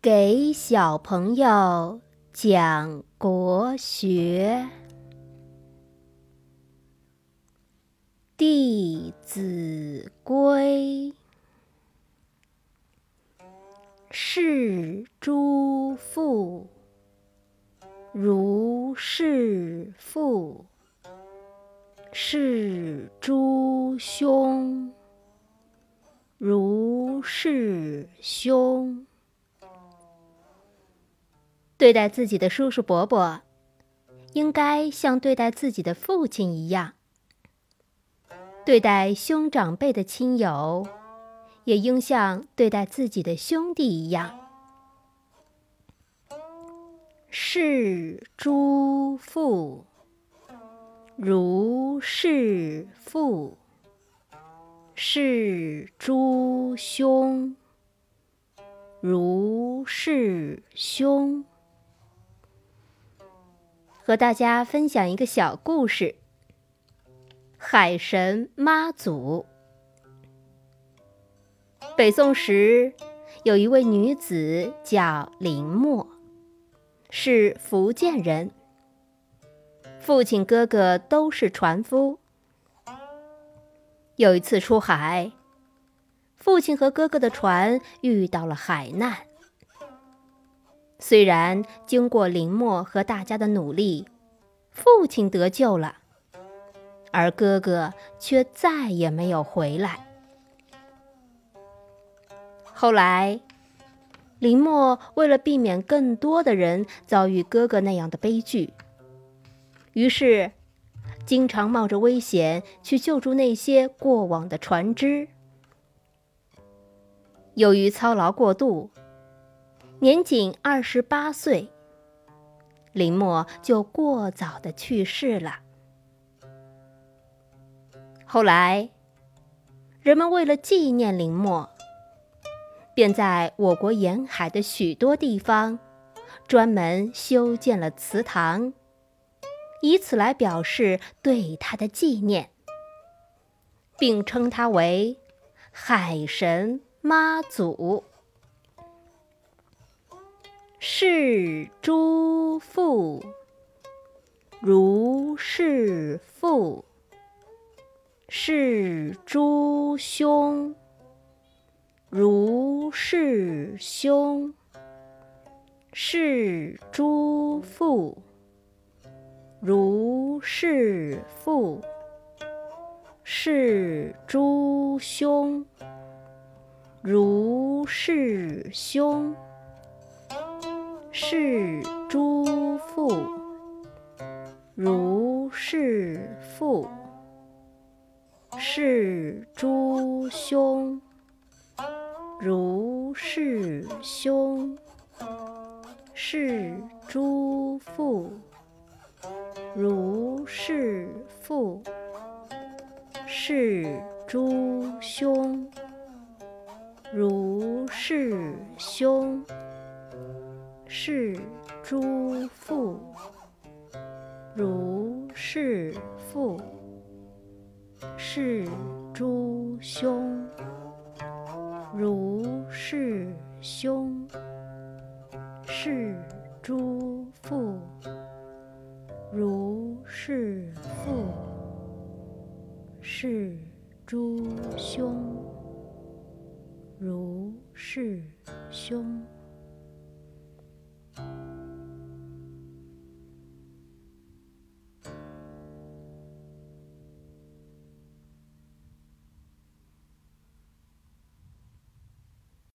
给小朋友讲国学，《弟子规》：是诸父，如是父；是诸兄，如是兄。对待自己的叔叔伯伯，应该像对待自己的父亲一样；对待兄长辈的亲友，也应像对待自己的兄弟一样。是诸父，如是父；是诸兄，如是兄。和大家分享一个小故事：海神妈祖。北宋时，有一位女子叫林默，是福建人。父亲、哥哥都是船夫。有一次出海，父亲和哥哥的船遇到了海难。虽然经过林默和大家的努力，父亲得救了，而哥哥却再也没有回来。后来，林默为了避免更多的人遭遇哥哥那样的悲剧，于是经常冒着危险去救助那些过往的船只。由于操劳过度。年仅二十八岁，林默就过早的去世了。后来，人们为了纪念林默，便在我国沿海的许多地方专门修建了祠堂，以此来表示对他的纪念，并称他为海神妈祖。是诸父，如是父；是诸兄，如是兄；是诸父，如是父；是诸兄，如是兄。是诸父，如是父；是诸兄，如是兄；是诸父，如是父；是诸兄，如是兄。是诸父，如是父；是诸兄，如是兄；是诸父，如是父；是诸兄，如是兄。